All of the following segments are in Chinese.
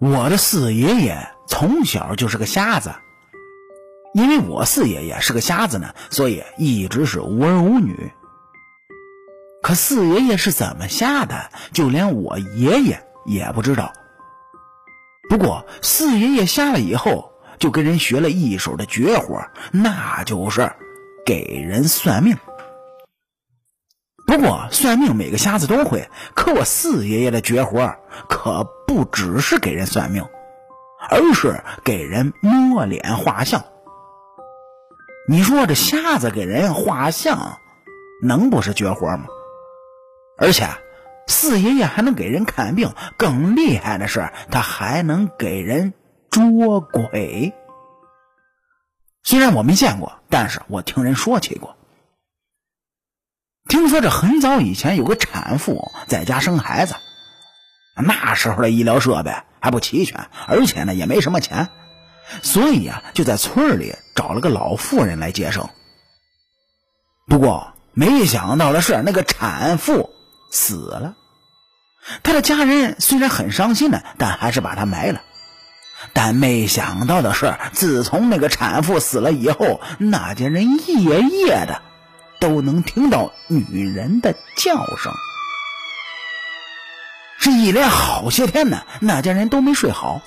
我的四爷爷从小就是个瞎子，因为我四爷爷是个瞎子呢，所以一直是无儿无女。可四爷爷是怎么瞎的，就连我爷爷也不知道。不过四爷爷瞎了以后，就跟人学了一手的绝活，那就是给人算命。不过算命每个瞎子都会，可我四爷爷的绝活可不只是给人算命，而是给人摸脸画像。你说这瞎子给人画像，能不是绝活吗？而且四爷爷还能给人看病，更厉害的是他还能给人捉鬼。虽然我没见过，但是我听人说起过。听说这很早以前有个产妇在家生孩子，那时候的医疗设备还不齐全，而且呢也没什么钱，所以啊就在村里找了个老妇人来接生。不过没想到的是，那个产妇死了，她的家人虽然很伤心呢，但还是把她埋了。但没想到的是，自从那个产妇死了以后，那家人夜夜的。都能听到女人的叫声，是一连好些天呢，那家人都没睡好。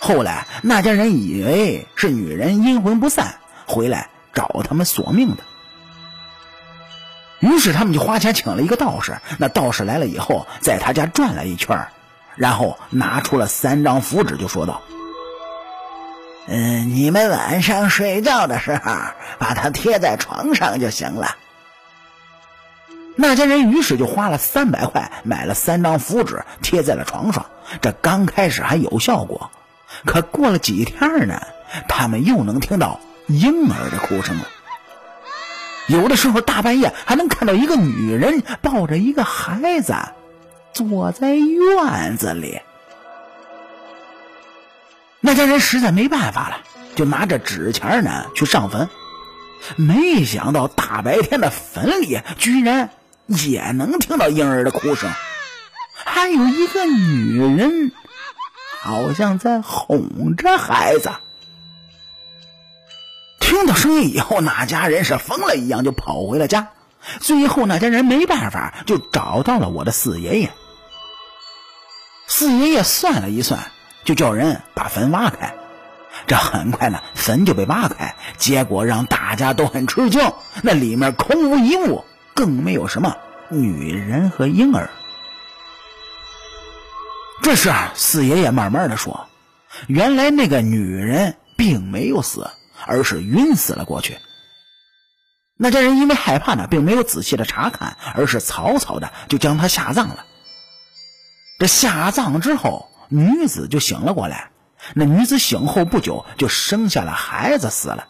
后来那家人以为是女人阴魂不散回来找他们索命的，于是他们就花钱请了一个道士。那道士来了以后，在他家转了一圈，然后拿出了三张符纸，就说道。嗯，你们晚上睡觉的时候把它贴在床上就行了。那家人于是就花了三百块买了三张符纸贴在了床上。这刚开始还有效果，可过了几天呢，他们又能听到婴儿的哭声了。有的时候大半夜还能看到一个女人抱着一个孩子坐在院子里。那家人实在没办法了，就拿着纸钱呢去上坟，没想到大白天的坟里居然也能听到婴儿的哭声，还有一个女人好像在哄着孩子。听到声音以后，那家人是疯了一样就跑回了家。最后那家人没办法，就找到了我的四爷爷。四爷爷算了一算。就叫人把坟挖开，这很快呢，坟就被挖开，结果让大家都很吃惊，那里面空无一物，更没有什么女人和婴儿。这时，四爷爷慢慢的说：“原来那个女人并没有死，而是晕死了过去。那家人因为害怕呢，并没有仔细的查看，而是草草的就将她下葬了。这下葬之后。”女子就醒了过来，那女子醒后不久就生下了孩子，死了。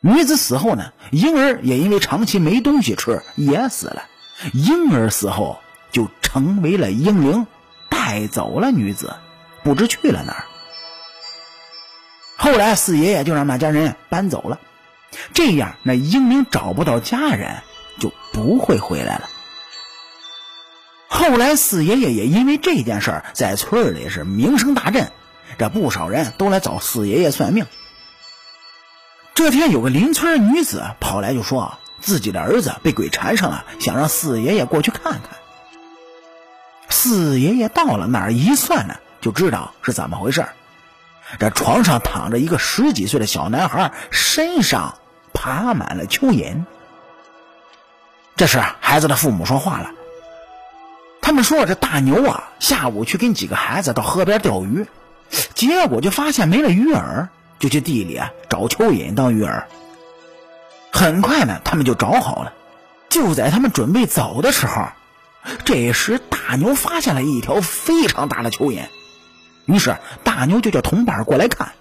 女子死后呢，婴儿也因为长期没东西吃也死了。婴儿死后就成为了婴灵，带走了女子，不知去了哪儿。后来四爷爷就让那家人搬走了，这样那婴灵找不到家人，就不会回来了。后来，四爷爷也因为这件事儿在村里是名声大振，这不少人都来找四爷爷算命。这天，有个邻村女子跑来就说自己的儿子被鬼缠上了，想让四爷爷过去看看。四爷爷到了那儿一算呢，就知道是怎么回事这床上躺着一个十几岁的小男孩，身上爬满了蚯蚓。这时，孩子的父母说话了。他们说：“这大牛啊，下午去跟几个孩子到河边钓鱼，结果就发现没了鱼饵，就去地里啊找蚯蚓当鱼饵。很快呢，他们就找好了。就在他们准备走的时候，这时大牛发现了一条非常大的蚯蚓，于是大牛就叫同伴过来看。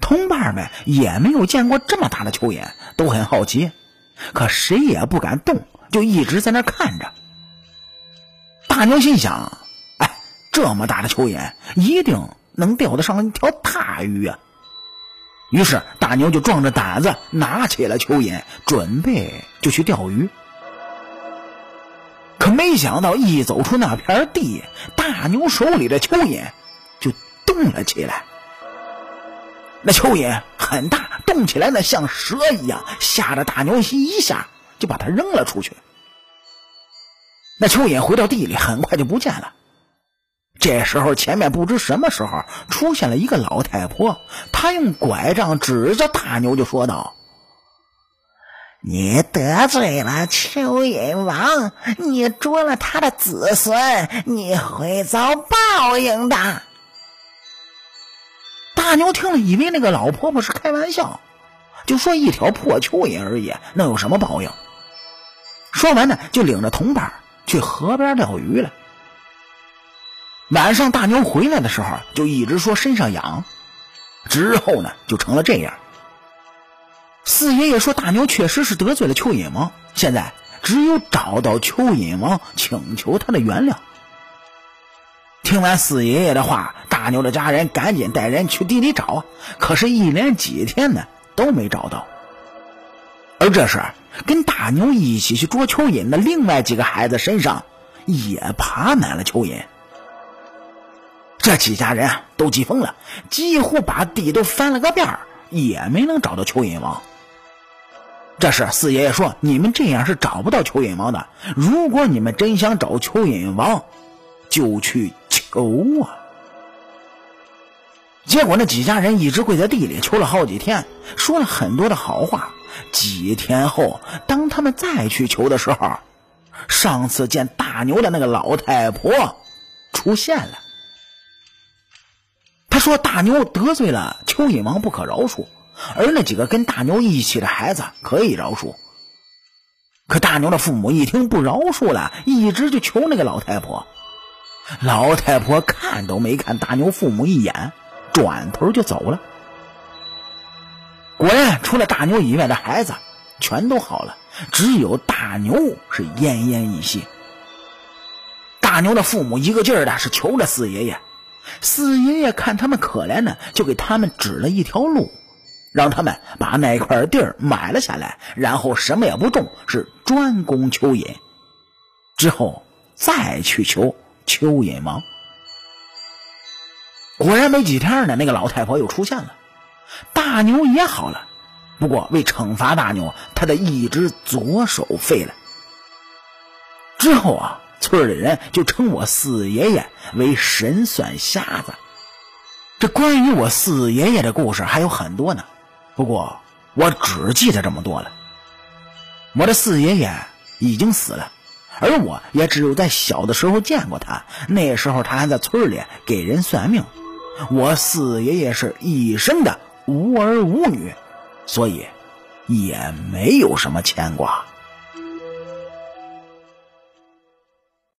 同伴们也没有见过这么大的蚯蚓，都很好奇，可谁也不敢动，就一直在那看着。”大牛心想：“哎，这么大的蚯蚓，一定能钓得上一条大鱼啊！”于是，大牛就壮着胆子拿起了蚯蚓，准备就去钓鱼。可没想到一走出那片地，大牛手里的蚯蚓就动了起来。那蚯蚓很大，动起来那像蛇一样，吓得大牛心一下就把它扔了出去。那蚯蚓回到地里，很快就不见了。这时候，前面不知什么时候出现了一个老太婆，她用拐杖指着大牛就说道：“你得罪了蚯蚓王，你捉了他的子孙，你会遭报应的。”大牛听了，以为那个老婆婆是开玩笑，就说：“一条破蚯蚓而已，能有什么报应？”说完呢，就领着同伴去河边钓鱼了。晚上大牛回来的时候，就一直说身上痒，之后呢就成了这样。四爷爷说大牛确实是得罪了蚯蚓王，现在只有找到蚯蚓王，请求他的原谅。听完四爷爷的话，大牛的家人赶紧带人去地里找，可是，一连几天呢都没找到。而这时，跟大牛一起去捉蚯蚓的另外几个孩子身上也爬满了蚯蚓。这几家人都急疯了，几乎把地都翻了个遍，也没能找到蚯蚓王。这时，四爷爷说：“你们这样是找不到蚯蚓王的。如果你们真想找蚯蚓王，就去求啊！”结果，那几家人一直跪在地里求了好几天，说了很多的好话。几天后，当他们再去求的时候，上次见大牛的那个老太婆出现了。他说：“大牛得罪了蚯蚓王，不可饶恕；而那几个跟大牛一起的孩子可以饶恕。”可大牛的父母一听不饶恕了，一直就求那个老太婆。老太婆看都没看大牛父母一眼，转头就走了。果然，除了大牛以外的孩子全都好了，只有大牛是奄奄一息。大牛的父母一个劲儿的是求着四爷爷。四爷爷看他们可怜呢，就给他们指了一条路，让他们把那块地儿买了下来，然后什么也不种，是专攻蚯蚓，之后再去求蚯蚓王。果然没几天呢，那个老太婆又出现了，大牛也好了，不过为惩罚大牛，他的一只左手废了。之后啊。村里人就称我四爷爷为神算瞎子。这关于我四爷爷的故事还有很多呢，不过我只记得这么多了。我的四爷爷已经死了，而我也只有在小的时候见过他。那时候他还在村里给人算命。我四爷爷是一生的无儿无女，所以也没有什么牵挂。